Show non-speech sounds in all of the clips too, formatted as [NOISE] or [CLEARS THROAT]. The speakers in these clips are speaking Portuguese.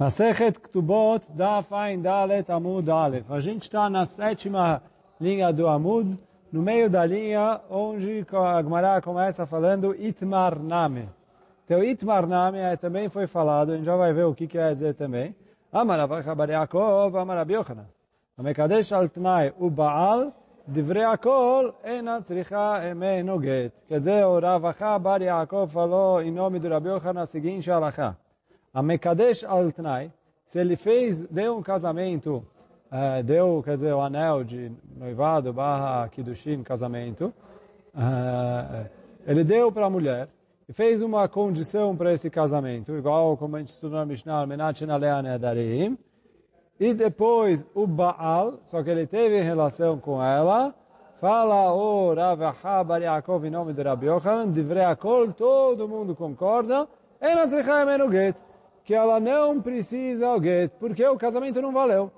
Masechet Ktubot Daf Ein Dalet Amud Aleph. A gente está na sétima linha do Amud, no meio da linha onde a Gemara começa falando Itmar Name. Então Itmar Name é, também foi falado, a gente já vai ver o que quer dizer também. Amaravacha Bar Yaakov Amarav Yochanan. Amekadesh Altnai Ubaal Divrei Akol Ena Tzricha Emenu Get. Quer dizer, o Ravacha Bar Yaakov falou em nome do Rabi Yochanan a seguinte alachá. A Mekadesh Altnai, se ele fez, deu um casamento, uh, deu, quer dizer, o anel de noivado barra Kiddushin, casamento, uh, ele deu para a mulher e fez uma condição para esse casamento, igual como a gente estudou na Mishnah, Menachin Alea e depois o Baal, só que ele teve relação com ela, fala o Rav Ahabar Yaakov em nome de Rabi Yochanan, Divrei Akol, todo mundo concorda, e não se get que ela não precisa get, porque o casamento não valeu.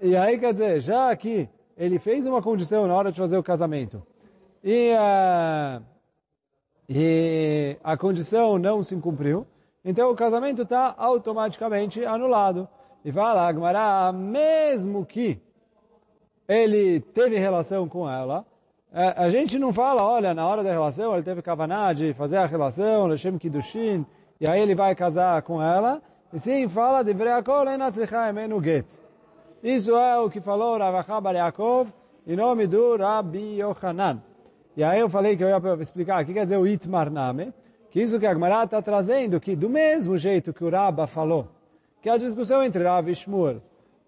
E aí, quer dizer, já que ele fez uma condição na hora de fazer o casamento, e, uh, e a condição não se cumpriu, então o casamento está automaticamente anulado. E fala, Agmará, mesmo que ele teve relação com ela, a gente não fala, olha, na hora da relação ele teve kavaná de fazer a relação, Lashem Kiddushin, e aí ele vai casar com ela, e sim fala de emenu get. Isso é o que falou Ravacha Bar Yaakov em nome do Rabbi Yochanan. E aí eu falei que eu ia explicar o que quer dizer o Itmar Name, que isso que a Gemara está trazendo, que do mesmo jeito que o Rabba falou, que a discussão entre Rav e Shmuel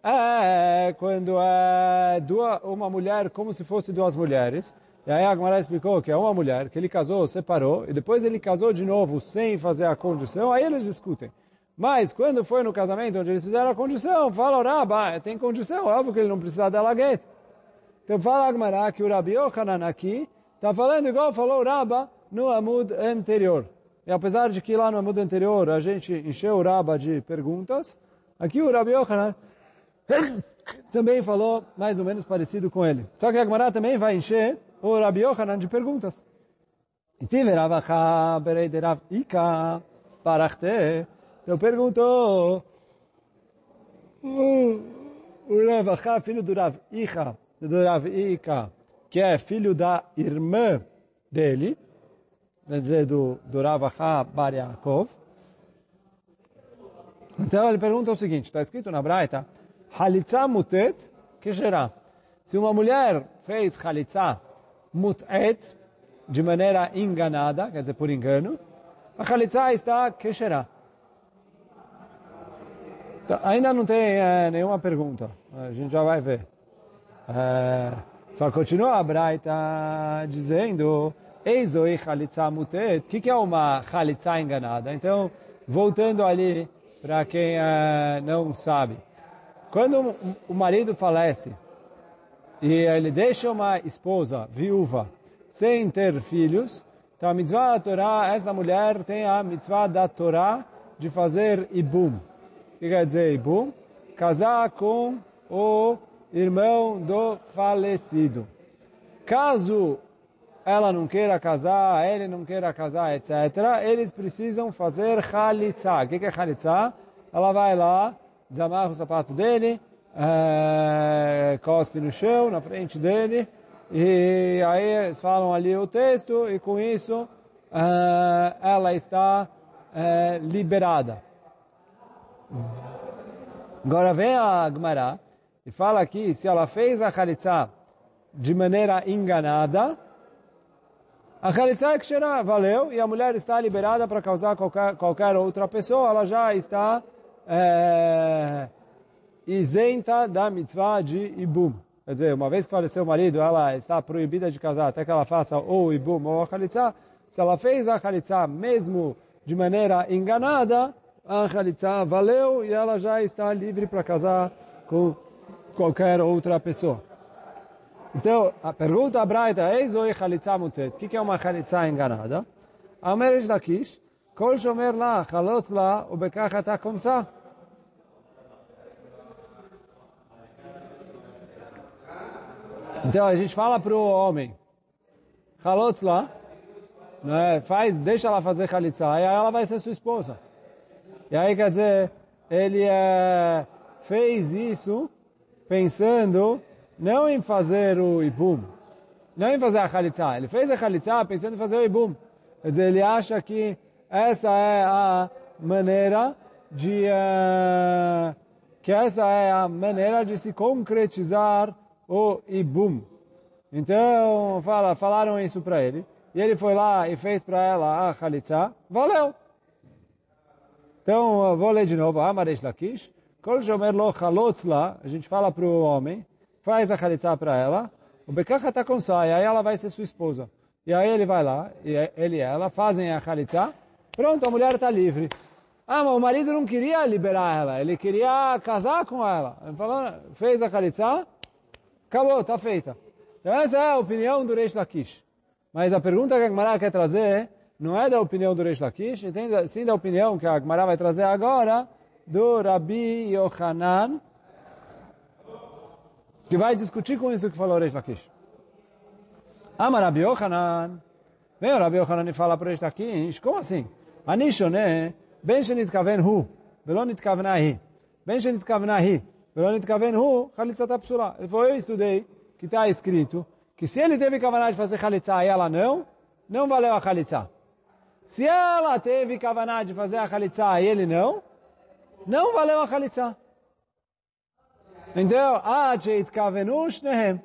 é quando é uma mulher como se fosse duas mulheres, e aí a Gemara explicou que é uma mulher, que ele casou, separou, e depois ele casou de novo sem fazer a condição, aí eles discutem. Mas quando foi no casamento onde eles fizeram a condição, fala Rabba, tem condição, óbvio que ele não precisa dela get. Então fala a Gemara que o Rabi Yochanan aqui está falando igual falou o Rabba no Amud anterior. E apesar de que lá no Amud anterior a gente encheu o Rabba de perguntas, aqui o Rabi Yochanan [COUGHS] também falou mais ou menos parecido com ele. Só que a Gemara também vai encher o Rabi Yochanan de perguntas. E tive Ravacha berei de Rav Ika parachte. Então perguntou o Ravacha, filho do Rav Ika, do Rav Ika, que é filho da irmã dele, quer dizer, do, do Ravacha Bar Yaakov. Então ele pergunta o seguinte, está escrito na Braita, Halitza mutet, que será? Se uma mulher fez halitza mut'et, de maneira enganada, quer dizer, por engano, a Khalitza está kesherá. Então, ainda não tem é, nenhuma pergunta, a gente já vai ver. É, só continua a Braita dizendo, Eizoi Khalitza mutet, o que, que é uma Khalitza enganada? Então, voltando ali, para quem é, não sabe. Quando o marido falece, e ele deixa uma esposa viúva sem ter filhos, então a mitzvah da Torá, essa mulher tem a mitzvah da Torá de fazer ibum. O que quer dizer ibum? Casar com o irmão do falecido. Caso ela não queira casar, ele não queira casar, etc., eles precisam fazer chalitza. O que é chalitza? Ela vai lá, desamarra o sapato dele, é, cospe no chão, na frente dele, e aí eles falam ali o texto, e com isso é, ela está é, liberada. Agora vem a Gemara e fala que se ela fez a Khalitsa de maneira enganada, a Khalitsa é que valeu e a mulher está liberada para causar qualquer, qualquer outra pessoa, ela já está é, isenta da mitzvah de Ibum. Quer dizer, uma vez que faleceu o marido, ela está proibida de casar até que ela faça ou Ibum ou a Khalitsa. Se ela fez a Khalitsa mesmo de maneira enganada, a Khalitsa valeu e ela já está livre para casar com qualquer outra pessoa. Então, a pergunta da Braita é Zoi Khalitsa Mutet. O que é uma Khalitsa enganada? A Meresh Lakish, Kol Shomer La, Halot La, Ubekach Atakomsa. Então a gente fala para o homem, halotz lá, né, faz, deixa ela fazer halitza, e aí ela vai ser sua esposa. E aí quer dizer, ele é, fez isso pensando não em fazer o ibum, não em fazer a chalitza. Ele fez a chalitza pensando em fazer o ibum. Quer dizer, ele acha que essa é a maneira de uh, que essa é a maneira de se concretizar o ibum. Então, fala, falaram isso para ele. E ele foi lá e fez para ela a chalitza. Valeu! Então, vou ler de novo. Amaresh Lakish. Kol shomer lo lá. A gente fala para o homem. Faz a chalitza para ela. O Bekach está com saia. Aí ela vai ser sua esposa. E aí ele vai lá. E ele e ela fazem a chalitza. Pronto, a mulher está livre. Ah, mas o marido não queria liberar ela, ele queria casar com ela. Ele falou, fez a Khalitsa, Acabou, está feita. Então essa é a opinião do Reish Lakish. Mas a pergunta que a Gemara quer trazer não é da opinião do Reish Lakish, sim da opinião que a Gemara vai trazer agora do Rabi Yohanan, que vai discutir com isso que falou o Reish Lakish. Ama Rabi Yohanan. Vem o Rabi Yohanan e fala para o Reish Lakish, como assim? Anishone, ben shenitkaven hu, velonitkavenahi. Ben shenitkavenahi. Ele falou, eu estudei que está escrito que se ele teve Kavaná de fazer Halitzá e ela não, não valeu a Halitzá. Se ela teve Kavaná de fazer a Halitzá e ele não, não valeu a Halitzá. Então, Ajeit Kavenu Shnehem.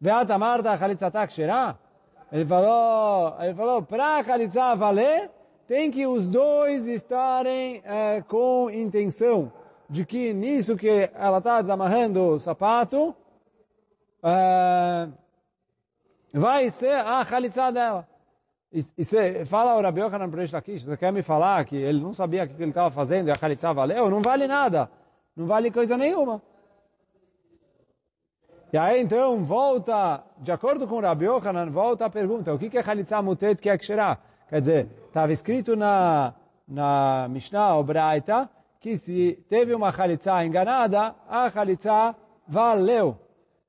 Beata Marta que Taksherá. Ele falou, ele falou, para Halitzá valer, tem que os dois estarem é, com intenção de que nisso que ela está desamarrando o sapato, é, vai ser a chalitza dela. E, e você fala o Rabi Yochanan Presh Lakish, você quer me falar que ele não sabia o que ele estava fazendo e a chalitza valeu? Não vale nada. Não vale coisa nenhuma. E aí então volta, de acordo com o Rabi Yochanan, volta a pergunta, o que é chalitza mutet que é ksherah? Quer dizer, estava escrito na, na Mishnah ou Braita que se teve uma chalitza enganada, a chalitza valeu.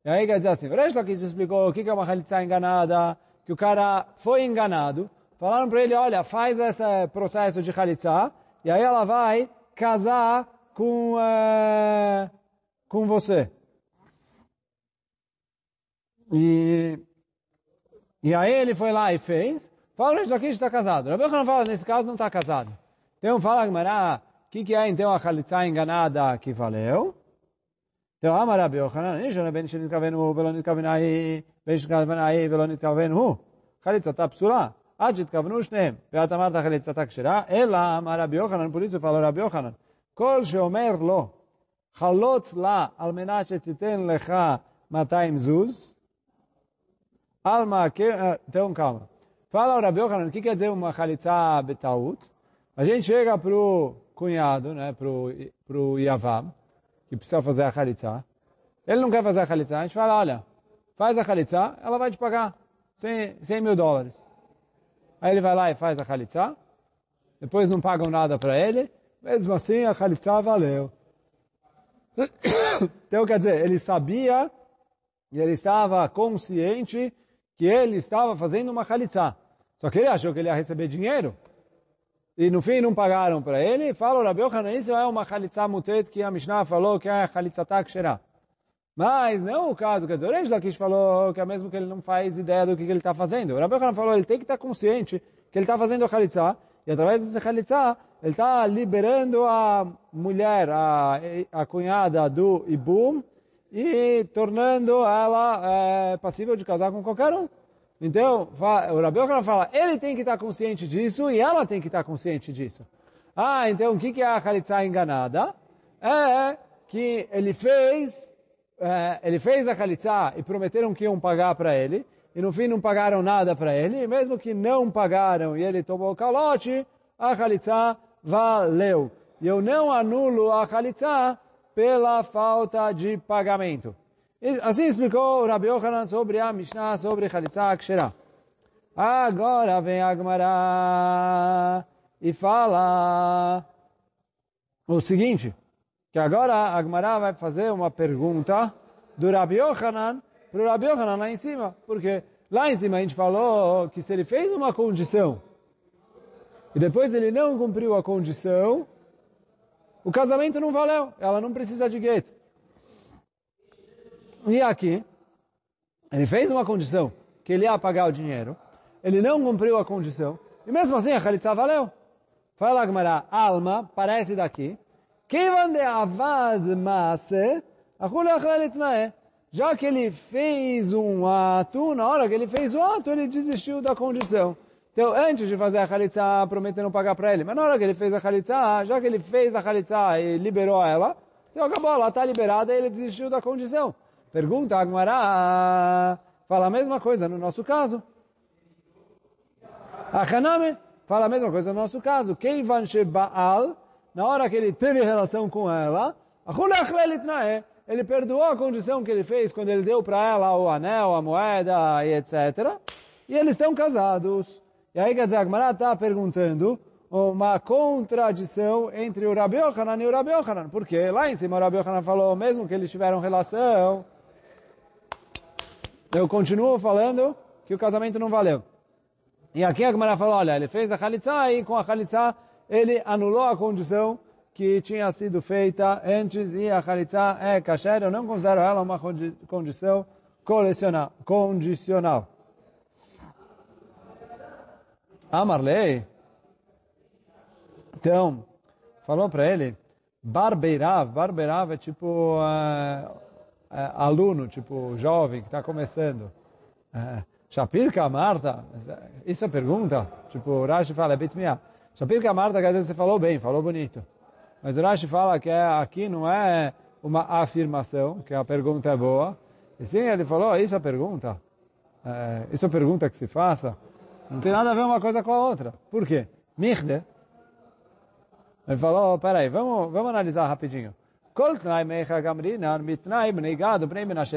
E aí quer dizer assim, Resh Lakish explicou o que é uma chalitza enganada, que o cara foi enganado, falaram para ele, olha, faz esse processo de chalitza, e aí ela vai casar com, uh, com você. E, e aí ele foi lá e fez, Fala Reish Lakish está casado. Rabi Yochanan fala, nesse caso não está casado. Então fala Gemara, o que, que é então a chalitza enganada que valeu? Então, Amar Rabi Yochanan, Nishon ben שנתכוון הוא ולא נתכוון ההיא, בין שנתכוון ההיא ולא נתכוון הוא. חליצתה פסולה. עד שהתכוונו שניהם. ואת אמרת חליצתה כשרה, אלא אמר רבי יוחנן, פוליסו פעל רבי יוחנן. כל שאומר לו, חלוץ לה על מנת שתיתן לך 200 זוז, על מעקר, então calma. Fala o Rabi Yochanan, o que quer dizer uma chalitza betaut? Cunhado, né, para o Yavam, que precisa fazer a chalitza. Ele não quer fazer a chalitza. A gente fala, olha, faz a chalitza, ela vai te pagar 100, 100 mil dólares. Aí ele vai lá e faz a chalitza. Depois não pagam nada para ele. Mesmo assim, a chalitza valeu. [COUGHS] Então, quer dizer, ele sabia e ele estava consciente que ele estava fazendo uma chalitza. Só que ele achou que ele ia receber dinheiro. E no fim não pagaram para ele. Fala o Rabi Yochanan, isso é uma chalitza mutet que a Mishnah falou que é chalitza takshera. Mas não o caso, quer dizer, o Reish Lakish falou que é mesmo que ele não faz ideia do que, ele está fazendo. O Rabi Yochanan falou ele tem que estar consciente que ele está fazendo a chalitza e através dessa chalitza ele está liberando a mulher, a, a cunhada do Ibum e tornando ela é, passível de casar com qualquer um. Então, o Yochanan fala, ele tem que estar consciente disso e ela tem que estar consciente disso. Ah, então o que é a Khalitsa enganada? É que ele fez, é, ele fez a Khalitsa e prometeram que iam pagar para ele, e no fim não pagaram nada para ele, e mesmo que não pagaram e ele tomou o calote, a Khalitsa valeu. E eu não anulo a Khalitsa pela falta de pagamento. Assim explicou Rabi Yochanan sobre a Mishnah, sobre Chalitza Kshera. Agora vem a Gemara e fala o seguinte, que agora a Gemara vai fazer uma pergunta do Rabi Yochanan para o Rabi Yochanan lá em cima. Porque lá em cima a gente falou que se ele fez uma condição e depois ele não cumpriu a condição, o casamento não valeu, ela não precisa de get. E aqui, ele fez uma condição, que ele ia pagar o dinheiro, ele não cumpriu a condição, e mesmo assim a Khalitsa valeu. Fala Agmará, alma, parece daqui, Kevan de avad já que ele fez um ato, na hora que ele fez o ato, ele desistiu da condição. Então, antes de fazer a Khalitsa, prometendo pagar para ele. Mas na hora que ele fez a Khalitsa, já que ele fez a Khalitsa e liberou ela, então acabou, ela está liberada e ele desistiu da condição. Pergunta Agmará, fala a mesma coisa no nosso caso. A Haname fala a mesma coisa no nosso caso. Keivan Baal, na hora que ele teve relação com ela, ele perdoou a condição que ele fez quando ele deu para ela o anel, a moeda e etc. E eles estão casados. E aí, quer dizer, a Gemara está perguntando uma contradição entre o Rabi Yochanan e o Rabi Yochanan. Porque lá em cima o Rabi Yochanan falou, mesmo que eles tiveram relação, eu continuo falando que o casamento não valeu. E aqui a Gemara falou, olha, ele fez a Khalitsa e com a Khalitsa ele anulou a condição que tinha sido feita antes e a Khalitsa é kasher. Eu não considero ela uma condição condicional. Amarley, então, falou para ele, Barbeirav, Barbeirav é tipo uh, uh, aluno, tipo jovem que está começando. Uh, Shapir Kamarta, isso é pergunta? Tipo, Rashi fala, é Bitmiah. Shapir Kamarta, quer dizer, você falou bem, falou bonito. Mas o Rashi fala que é, aqui não é uma afirmação, que a pergunta é boa. E sim, ele falou, isso é pergunta. É, isso é pergunta que se faça. Não tem nada a ver uma coisa com a outra. Por quê? Mirde. Ele falou, oh, peraí, vamos, vamos analisar rapidinho.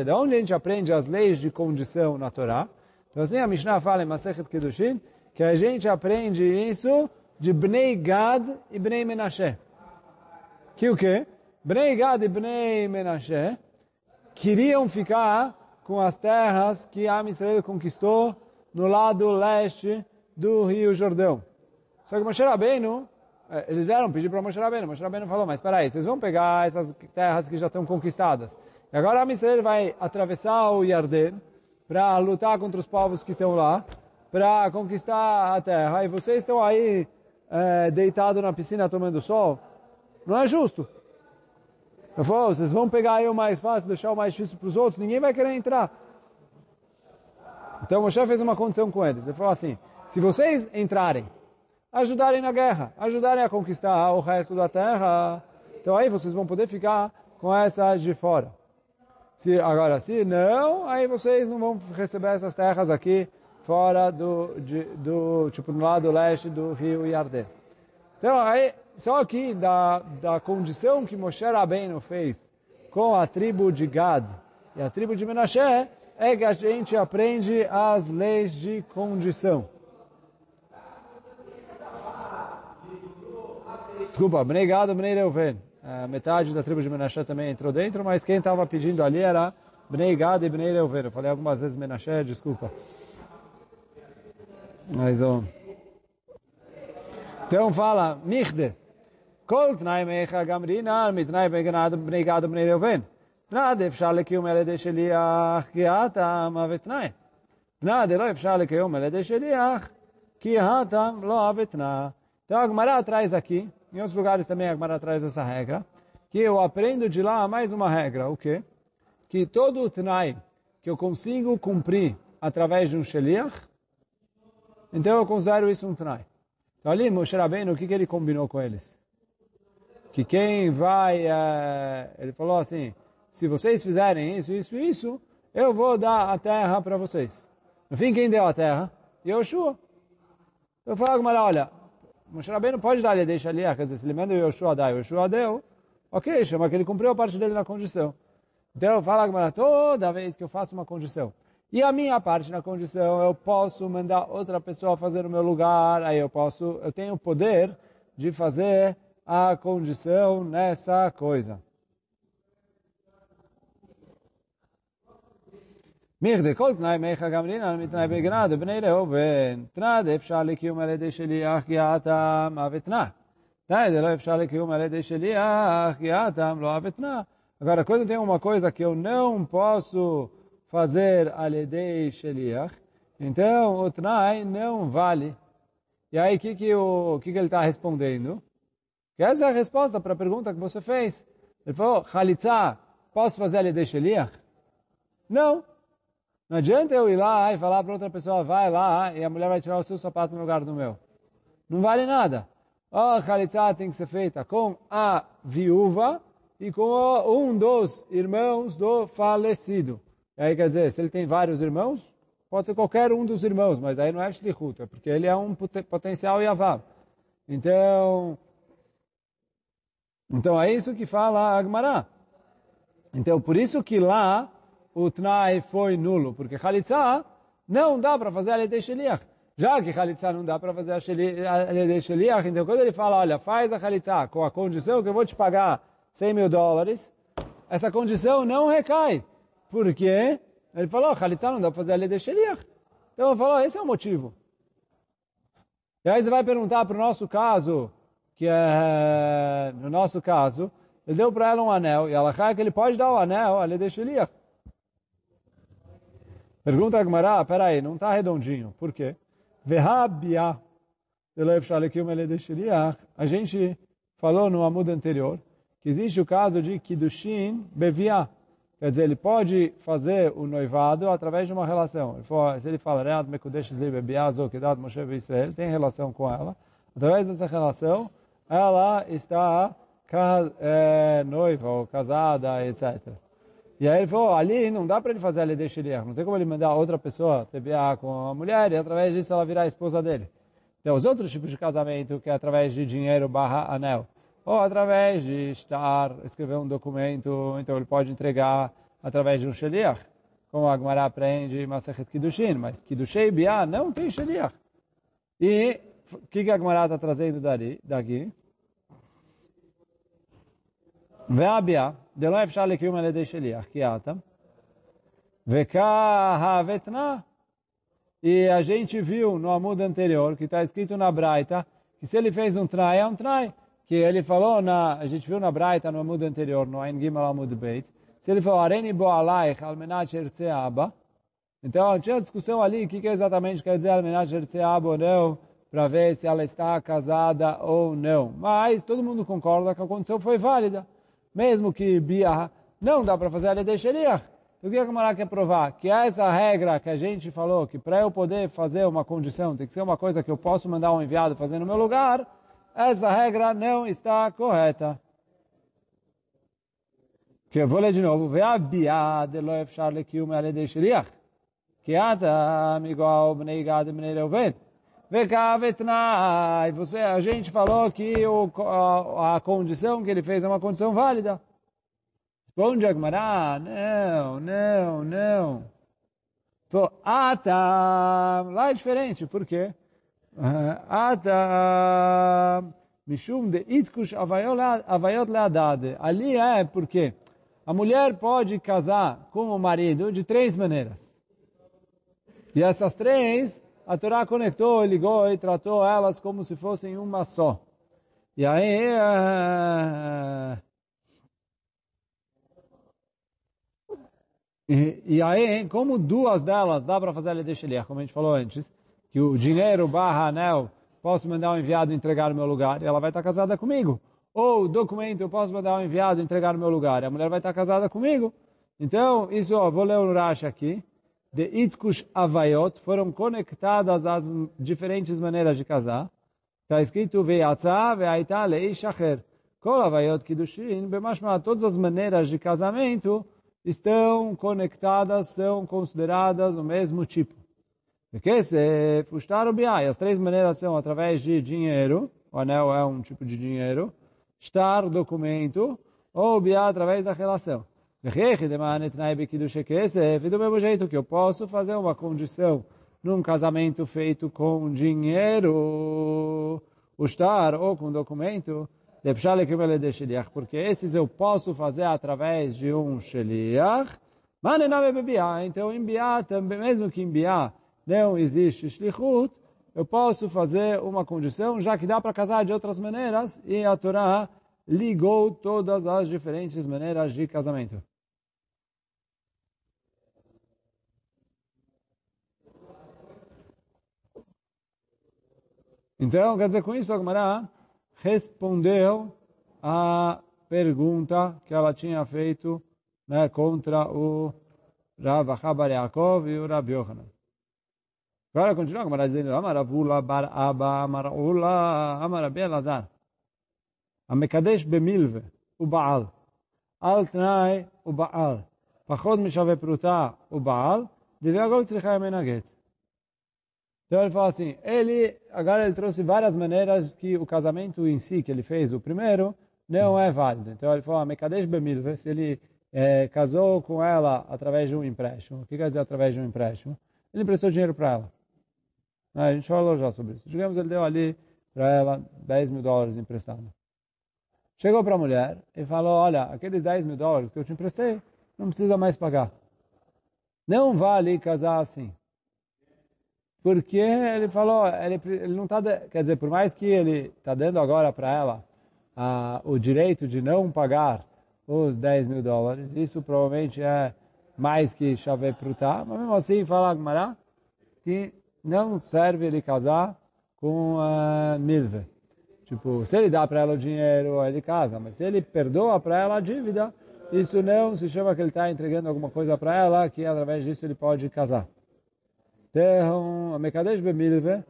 De onde a gente aprende as leis de condição na Torá? Então assim a Mishnah fala em Masechet Kedushin que a gente aprende isso de Bnei Gad e Bnei Menashe. Que o quê? Bnei Gad e Bnei Menashe queriam ficar com as terras que a Israel conquistou no lado leste do Rio Jordão. Só que Moshe Rabbeinu, eles vieram pedir para Moshe Rabbeinu. Moshe Rabbeinu falou, mas espera aí, vocês vão pegar essas terras que já estão conquistadas. E agora a Israel vai atravessar o Yarden para lutar contra os povos que estão lá, para conquistar a terra. E vocês estão aí é, deitados na piscina tomando sol. Não é justo. Eu falo, vocês vão pegar aí o mais fácil, deixar o mais difícil para os outros, ninguém vai querer entrar. Então Moshe fez uma condição com eles. Ele falou assim, se vocês entrarem, ajudarem na guerra, ajudarem a conquistar o resto da terra, então aí vocês vão poder ficar com essa de fora. Se, agora, se não, aí vocês não vão receber essas terras aqui fora do, de, do tipo, no lado leste do rio Yarden. Então, aí, só que da, da condição que Moshe Rabbeinu fez com a tribo de Gad e a tribo de Menashe, é que a gente aprende as leis de condição. Desculpa, Bnei Gad, Bnei Reuven. A metade da tribo de Menashe também entrou dentro, mas quem estava pedindo ali era Bnei Gad e Bnei Reuven. Eu falei algumas vezes Menashe, desculpa. Mas, ó. Então fala, Michde. Kol tnai mecha gamrina, mitnai bnei Gad e Bnei Reuven. תנא דאפשר לקיום על ידי שליח כי הטעם ותנאי. תנא דלא אפשר לקיום על ידי שליח que hatam lo avetna. Então a Gemara traz aqui, em outros lugares também a Gemara traz essa regra, que eu aprendo de lá mais uma regra, o quê? Que todo o tnai que eu consigo cumprir através de um sheliach, então eu considero isso um tnai. Então ali, Moshe Rabbeinu, o que, que ele combinou com eles? Que quem vai, uh, ele falou assim, se vocês fizerem isso, isso e isso, eu vou dar a terra para vocês. No fim, quem deu a terra? Yoshua. Eu falo com olha, Moshe Rabbeinu pode dar, ele deixa ali, quer dizer, se ele manda o Yoshua dar, Yoshua deu, ok, chama que ele cumpriu a parte dele na condição. Então falo com toda vez que eu faço uma condição, e a minha parte na condição, eu posso mandar outra pessoa fazer no meu lugar, aí eu posso, eu tenho o poder de fazer a condição nessa coisa. מיך כל תנאי מיכה גם רינן מתנאי בגנד ובני ראובן. תנא דאפשר לקיום על ידי שליח גיאתם ותנא. Agora, quando tem uma coisa que eu não posso fazer aledei sheliach, então o tnai não vale. E aí, o que, que, o, que, que ele está respondendo? Que essa é a resposta para a pergunta que você fez. Ele falou, Khalitsa, posso fazer aledei sheliach? Não. não adianta eu ir lá e falar para outra pessoa, vai lá, e a mulher vai tirar o seu sapato no lugar do meu. Não vale nada. A Khalitsa tem que ser feita com a viúva e com um dos irmãos do falecido. E aí quer dizer, se ele tem vários irmãos, pode ser qualquer um dos irmãos, mas aí não é shlichut, é porque ele é um potencial yavav. Então, então é isso que fala Agmará. Então, por isso que lá o Tnai foi nulo, porque Khalitsa não dá para fazer a Lede Sheliach. Já que Khalitsa não dá para fazer a Lede Sheliach, então quando ele fala, olha, faz a Khalitsa com a condição que eu vou te pagar 100 mil dólares, essa condição não recai. Por quê? Ele falou, Khalitsa não dá para fazer a Lede Sheliach. Então ele falou, esse é o motivo. E aí você vai perguntar para o nosso caso, que é, no nosso caso, ele deu para ela um anel, e ela cai que ele pode dar o anel, a Lede Sheliach. Pergunta a Gmará, peraí, não está redondinho. Por quê? Vehabia, a gente falou no amudo anterior que existe o caso de Kiddushin Bevia. Quer dizer, ele pode fazer o noivado através de uma relação. Se ele fala, Reat Israel, tem relação com ela. Através dessa relação, ela está é, noiva ou casada, etc. E aí ele falou, ali não dá para ele fazer a lei Shiliach, não tem como ele mandar outra pessoa TBA com a mulher e através disso ela virar a esposa dele. Tem os outros tipos de casamento que é através de dinheiro barra anel. Ou através de estar, escrever um documento, então ele pode entregar através de um Sheliach. Como a Agmará aprende Masachet Kiddushin, mas Kiddushei Biá não tem Sheliach. E o que, que a Agmará está trazendo daqui? והביאה, דלא אפשר לקיום על ידי שליח, כי אתם, וכהוותנה, e a gente viu no amudo anterior, que está escrito na Braita, que se ele fez um trai, é um trai. Que ele falou, na, a gente viu na Braita, no amudo anterior, no Ein Gimel Amud Beit, se ele falou, Areni bo alaich almenat shertze abba, então tinha discussão ali, o que, que exatamente quer dizer almenat shertze abba ou não, para ver se ela está casada ou não. Mas todo mundo concorda que a condição foi válida mesmo que Bia não dá para fazer a. Então o que a Gamara quer provar? Que essa regra que a gente falou, que para eu poder fazer uma condição, tem que ser uma coisa que eu posso mandar um enviado fazer no meu lugar, essa regra não está correta. Que eu vou ler de novo. Ve'abia de lo. Que ata igual bnei gad bnei reuven. Vekavetnai, você, a gente falou que o, a, a, condição que ele fez é uma condição válida. Responde Agmará, não, não, não. Então, Atam, lá é diferente, por quê? Atam, Mishum de Itkush Avayot Leadade. Ali é porque a mulher pode casar com o marido de três maneiras. E essas três a Torá conectou, ligou e tratou elas como se fossem uma só. E aí, uh, e, e, aí, como duas delas dá para fazer a Ledesheliach, como a gente falou antes, que o dinheiro barra anel, posso mandar um enviado entregar no meu lugar, e ela vai estar casada comigo. Ou o documento, eu posso mandar um enviado entregar no meu lugar, e a mulher vai estar casada comigo. Então, isso, ó, vou ler o Rashi aqui de Itkush Avayot foram conectadas às diferentes maneiras de casar. Está escrito Veiatza Veaita Leishacher. Kol Avayot Kiddushin, todas as maneiras de casamento estão conectadas, são consideradas o mesmo tipo. Porque se fustar o biai, as três maneiras são através de dinheiro, o anel é um tipo de dinheiro, estar documento, ou biai através da relação. Do mesmo jeito que eu posso fazer uma condição num casamento feito com dinheiro, o estar ou com documento, porque esses eu posso fazer através de um sheliach, então em também, mesmo que em Biá não existe shlichut, eu posso fazer uma condição, já que dá para casar de outras maneiras, e a Torá ligou todas as diferentes maneiras de casamento. Então, quer dizer, com isso, a Gemara respondeu a pergunta que ela tinha feito né, contra o Rav Achabar Yaakov e o Rav Yohanan. Agora continua a Gemara dizendo, Amaravula bar Abba, Amarula, Amarabi Elazar. המקדש במילווה הוא בעל, על תנאי הוא בעל, פחות משווה פרוטה הוא בעל, דברי הגול צריכה ממנה גט. Então ele fala assim, ele, agora ele trouxe várias maneiras que o casamento em si que ele fez, o primeiro, não é válido. Então ele falou, Mekadesh Bemilve, se ele é, casou com ela através de um empréstimo, o que quer dizer através de um empréstimo? Ele emprestou dinheiro para ela. A gente falou já sobre isso. Digamos, ele deu ali para ela 10 mil dólares emprestado. Chegou para a mulher e falou, olha, aqueles 10 mil dólares que eu te emprestei, não precisa mais pagar. Não vale casar assim. Porque ele falou, ele, ele não está, quer dizer, por mais que ele está dando agora para ela ah, o direito de não pagar os 10 mil dólares, isso provavelmente é mais que chave prutar, mas mesmo assim fala Agmará que não serve ele casar com a milve. Tipo, se ele dá para ela o dinheiro, ele casa, mas se ele perdoa para ela a dívida, isso não se chama que ele está entregando alguma coisa para ela, que através disso ele pode casar. Então, a Mekadesh Bemilve,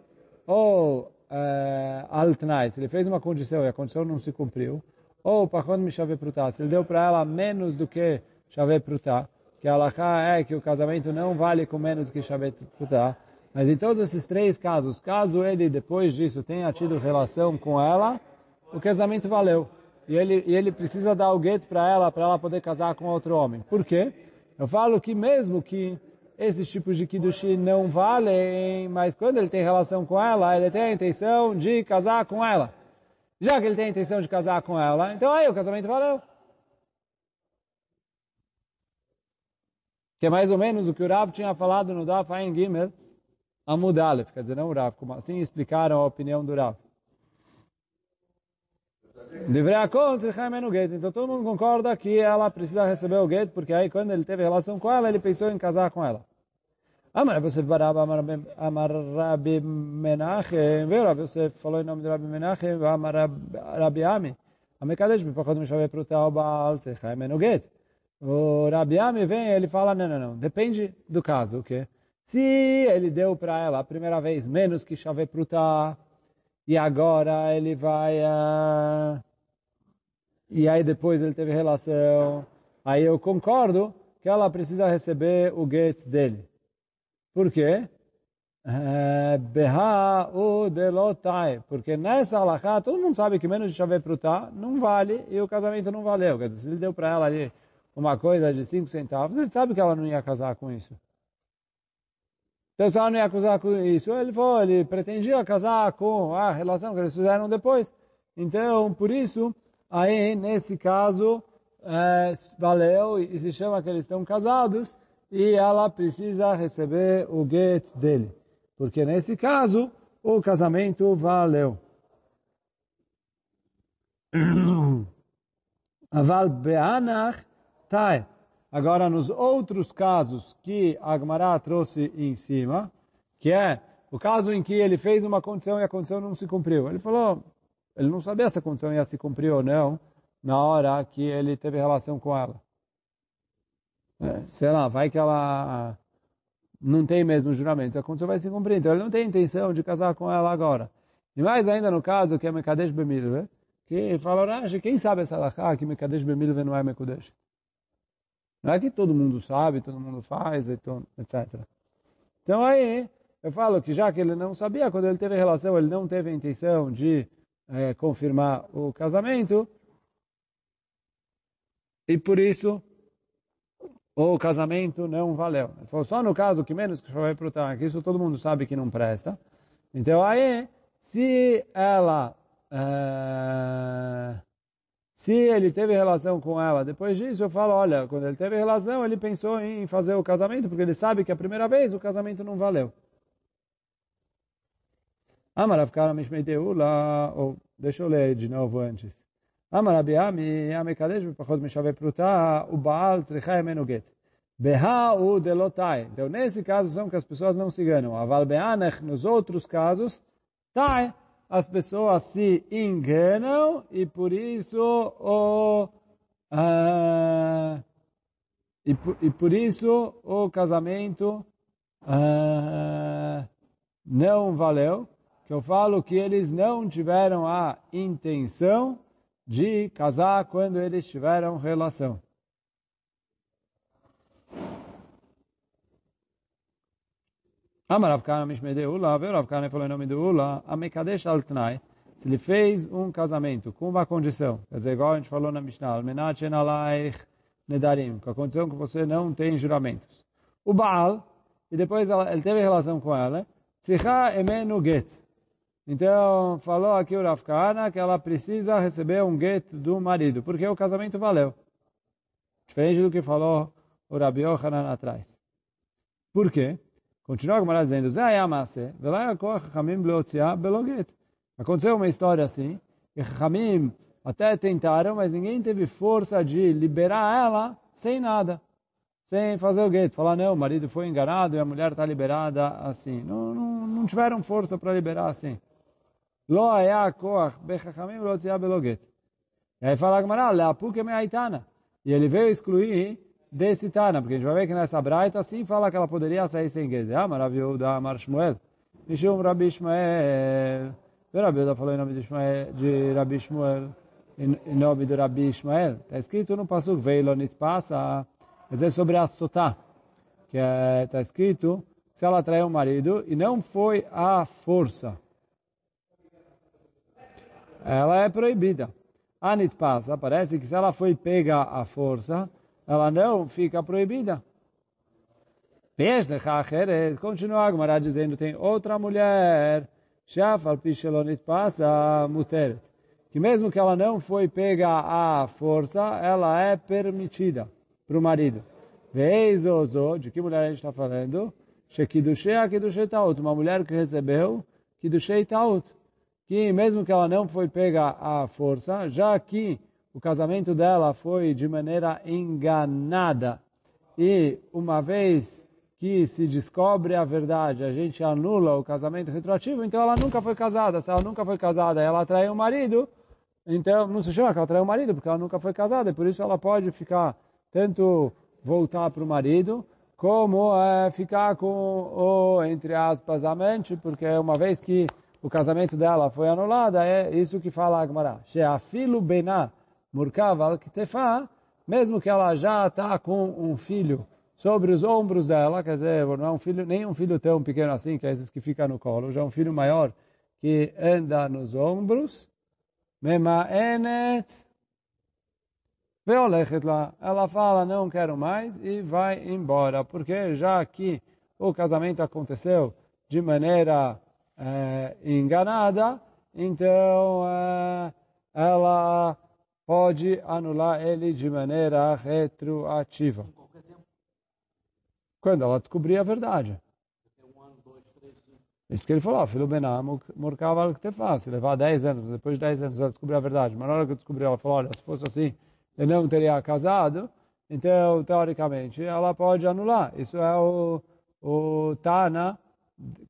ou uh, se ele fez uma condição e a condição não se cumpriu, ou Pachon Mishave Prutá, se ele deu para ela menos do que Shave Prutá, que a Alaká é que o casamento não vale com menos que Shave Prutá, mas em todos esses três casos, caso ele depois disso tenha tido relação com ela, o casamento valeu. E ele, e ele precisa dar o gueto para ela, para ela poder casar com outro homem. Por quê? Eu falo que mesmo que esses tipos de Kiddushi não valem, mas quando ele tem relação com ela, ele tem a intenção de casar com ela. Já que ele tem a intenção de casar com ela, então aí o casamento valeu. Que é mais ou menos o que o Rav tinha falado no Daf Ain Gimel, Amud Aleph, quer dizer, não o Rav, como assim explicaram a opinião do Rav. É então todo mundo concorda que ela precisa receber o gate porque aí quando ele teve relação com ela, ele pensou em casar com ela. Amar Yosef Baraba, Amar Rabi Menachem, viu? Rabi Yosef falou em nome de Rabi Menachem, Amar Rabi Ami. Amekadesh, Bipachod Mishave Prutal Baal Tzechaim Enuget. É o Rabi Ami vem ele fala, não, não, não, depende do caso, o quê? Se ele deu para ela a primeira vez menos que Shave Prutal, e agora ele vai... Uh, e aí depois ele teve relação, aí eu concordo que ela precisa receber o get dele. Por quê? Porque nessa alahá, todo mundo sabe que menos de chave pruta não vale e o casamento não valeu. Quer dizer, se ele deu para ela ali uma coisa de cinco centavos, ele sabe que ela não ia casar com isso. Então, se ela não ia casar com isso, ele foi, ele pretendia casar com a relação que eles fizeram depois. Então, por isso, aí, nesse caso, é, valeu e se chama que eles estão casados e ela precisa receber o get dele. Porque nesse caso, o casamento valeu. [CLEARS THROAT] Aval be'anach tai. Agora, nos outros casos que Agmará trouxe em cima, que é o caso em que ele fez uma condição e a condição não se cumpriu. Ele falou, ele não sabia se a condição ia se cumprir ou não na hora que ele teve relação com ela. É, sei lá, vai que ela não tem mesmo juramento, a condição vai se cumprir. Então ele não tem intenção de casar com ela agora. E mais ainda no caso que é Mekadesh Bemilve, que falou, quem sabe essa lacha que Mekadesh Bemilve não é Mekadesh? Não é que todo mundo sabe, todo mundo faz, etc. Então aí, eu falo que já que ele não sabia, quando ele teve relação, ele não teve a intenção de é, confirmar o casamento, e por isso o casamento não valeu. Ele falou, só no caso que menos que vai protar, que isso todo mundo sabe que não presta. Então aí, se ela... É, se ele teve relação com ela, depois disso eu falo, olha, quando ele teve relação, ele pensou em fazer o casamento, porque ele sabe que a primeira vez o casamento não valeu. Amarav Kana Mishmei Deula, ou deixa eu ler de novo antes. Amarav Yami, Amekadesh Bepachot Mishave Pruta, o Baal Tzricha Emenu Get. Beha u delotai. Então, nesse caso, são que as pessoas não se enganam. Aval beanech, nos outros casos, tai, as pessoas se enganam e por isso o... Uh, e, por, e por isso o casamento uh, não valeu que eu falo que eles não tiveram a intenção de casar quando eles tiveram relação. Falou em nome Altnai, se ele fez um casamento com uma condição, quer dizer, igual a gente falou na Mishnah, Nedarim, com a condição que você não tem juramentos. O Baal, e depois ele teve relação com ela, Tzicha Emenu Get, então, falou aqui o Rav que ela precisa receber um gueto do marido, porque o casamento valeu. Diferente do que falou o Rabi Yohanan atrás. Por quê? Continua a dizendo, Zé Ayamase, Velayakor Chachamim Bleotzia Beloget. Aconteceu uma história assim, e Chachamim até tentaram, mas ninguém teve força de liberar ela sem nada. Sem fazer o gueto. Falar, não, o marido foi enganado e a mulher está liberada assim. Não, não, não tiveram força para liberar assim. Lo היה כוח בחכמים להוציאה בלא גט. E aí fala a Gemara, Leapuke me aitana. E ele veio excluir desse Tana, porque a gente vai ver que nessa Braita sim fala que ela poderia sair sem guet. Ah, maravilhoso da Amar Shmuel. Mishum Rabi Shmuel. O Rabi Yehuda falou em nome de, Shmuel, de Rabi Shmuel, em, em nome do Rabi Shmuel. Está escrito no Pasuk, Veilo passa, mas é sobre a Sotá, que está é, escrito, se ela traiu o marido, e não foi a força ela é proibida. Anit passa, parece que se ela foi pega à força, ela não fica proibida. Continua a Gemara dizendo, tem outra mulher, Shafal Pishelonit passa, muteret. Que mesmo que ela não foi pega à força, ela é permitida para o marido. Veizozo, de que mulher a gente está falando? Shekidushei Akidushei Taut, uma mulher que recebeu Kidushei Taut que mesmo que ela não foi pega à força, já que o casamento dela foi de maneira enganada e uma vez que se descobre a verdade, a gente anula o casamento retroativo, então ela nunca foi casada. Se ela nunca foi casada, ela traiu o marido, então não se chama que ela traiu o marido, porque ela nunca foi casada, e por isso ela pode ficar tanto voltar para o marido, como é, ficar com o, entre aspas, amante, porque uma vez que o casamento dela foi anulado, é isso que fala a Gemara. Sheafilu bená murkav al ktefá, mesmo que ela já está com um filho sobre os ombros dela, quer dizer, não é um filho, nem um filho tão pequeno assim, que é esses que ficam no colo, já é um filho maior que anda nos ombros, veolechet lá, ela fala, não quero mais, e vai embora, porque já que o casamento aconteceu de maneira é, enganada, então é, ela pode anular ele de maneira retroativa. Quando ela descobrir a verdade. Isso que ele falou, filho Bená, morcava que te faz. Se levar 10 anos, depois de 10 anos ela descobriu a verdade. Mas na hora que descobriu, ela falou, olha, se fosse assim, ele não teria casado. Então, teoricamente, ela pode anular. Isso é o, o Tana,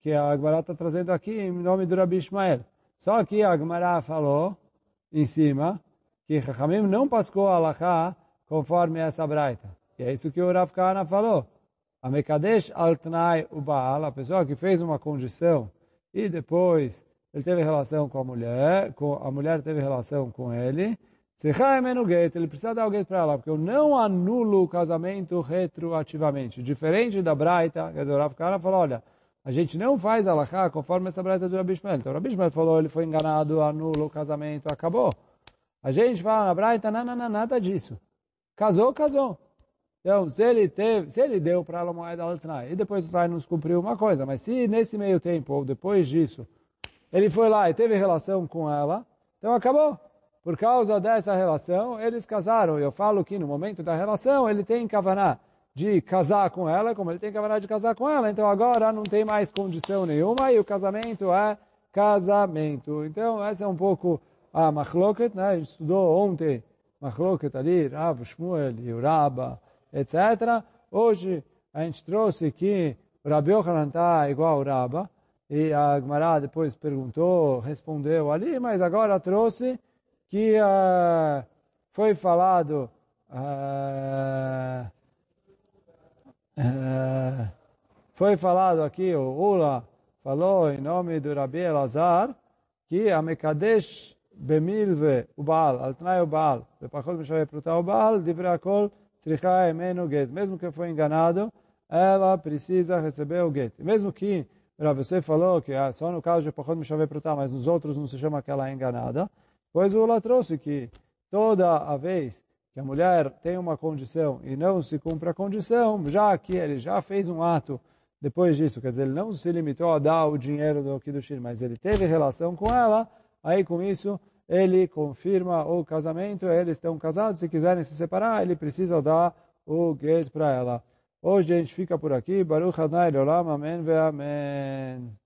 que a Agmará está trazendo aqui em nome do Rabi Ishmael. Só que a Agmará falou em cima que Chachamim não pascou a Alachá conforme essa braita. E é isso que o Rav Kahana falou. A Mekadesh Altnai o Baal, a pessoa que fez uma condição e depois ele teve relação com a mulher, com, a mulher teve relação com ele, ele precisa dar o gueto para ela, porque eu não anulo o casamento retroativamente. Diferente da Braita, dizer, o Rav Kahana falou, olha, a gente não faz alahá conforme essa breta do Rabi. Então, o Rabi falou, ele foi enganado, anula o casamento, acabou. A gente fala na Braita, não, não, não, nada disso. Casou, casou. Então, se ele teve, se ele deu para ela moeda altnai, e depois o trai nos cumpriu uma coisa, mas se nesse meio tempo, ou depois disso, ele foi lá e teve relação com ela, então acabou. Por causa dessa relação, eles casaram. Eu falo que no momento da relação, ele tem kavaná de casar com ela, como ele tem que de casar com ela, então agora não tem mais condição nenhuma e o casamento é casamento. Então, essa é um pouco a machloket, né? A gente estudou ontem machloket ali, Rav, Shmuel e Uraba, etc. Hoje a gente trouxe que Rabi Yochanan está igual ao Raba, e a Gemara depois perguntou, respondeu ali, mas agora trouxe que uh, foi falado uh, uh, foi falado aqui, o Ula falou em nome do Rabi Elazar, que a Mekadesh במילווה ובעל, על תנאי ובעל, ופחות משווה פרוטה ובעל, דברי הכל צריכה ממנו גט. Mesmo que foi enganado, ela precisa receber o get. Mesmo que Rav Yosef falou que só no caso de pachot mishave pruta, mas nos outros não se chama que ela é enganada, pois o Ula trouxe que toda a vez que a mulher tem uma condição e não se cumpre a condição, já que ele já fez um ato depois disso, quer dizer, ele não se limitou a dar o dinheiro do Kiddushin, mas ele teve relação com ela, Aí com isso ele confirma o casamento, eles estão casados, se quiserem se separar, ele precisa dar o get para ela. Hoje a gente fica por aqui. Baruch Adonai Olam, Amém ve Amém.